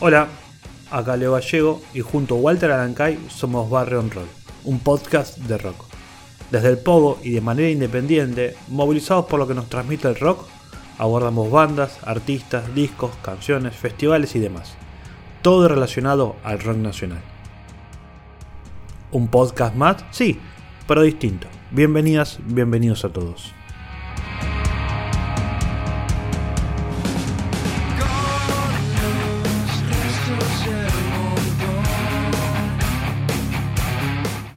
Hola, acá Leo Gallego y junto a Walter Arancay somos Barrio on Roll, un podcast de rock. Desde el Pogo y de manera independiente, movilizados por lo que nos transmite el rock, abordamos bandas, artistas, discos, canciones, festivales y demás. Todo relacionado al rock nacional. ¿Un podcast más? Sí, pero distinto. Bienvenidas, bienvenidos a todos.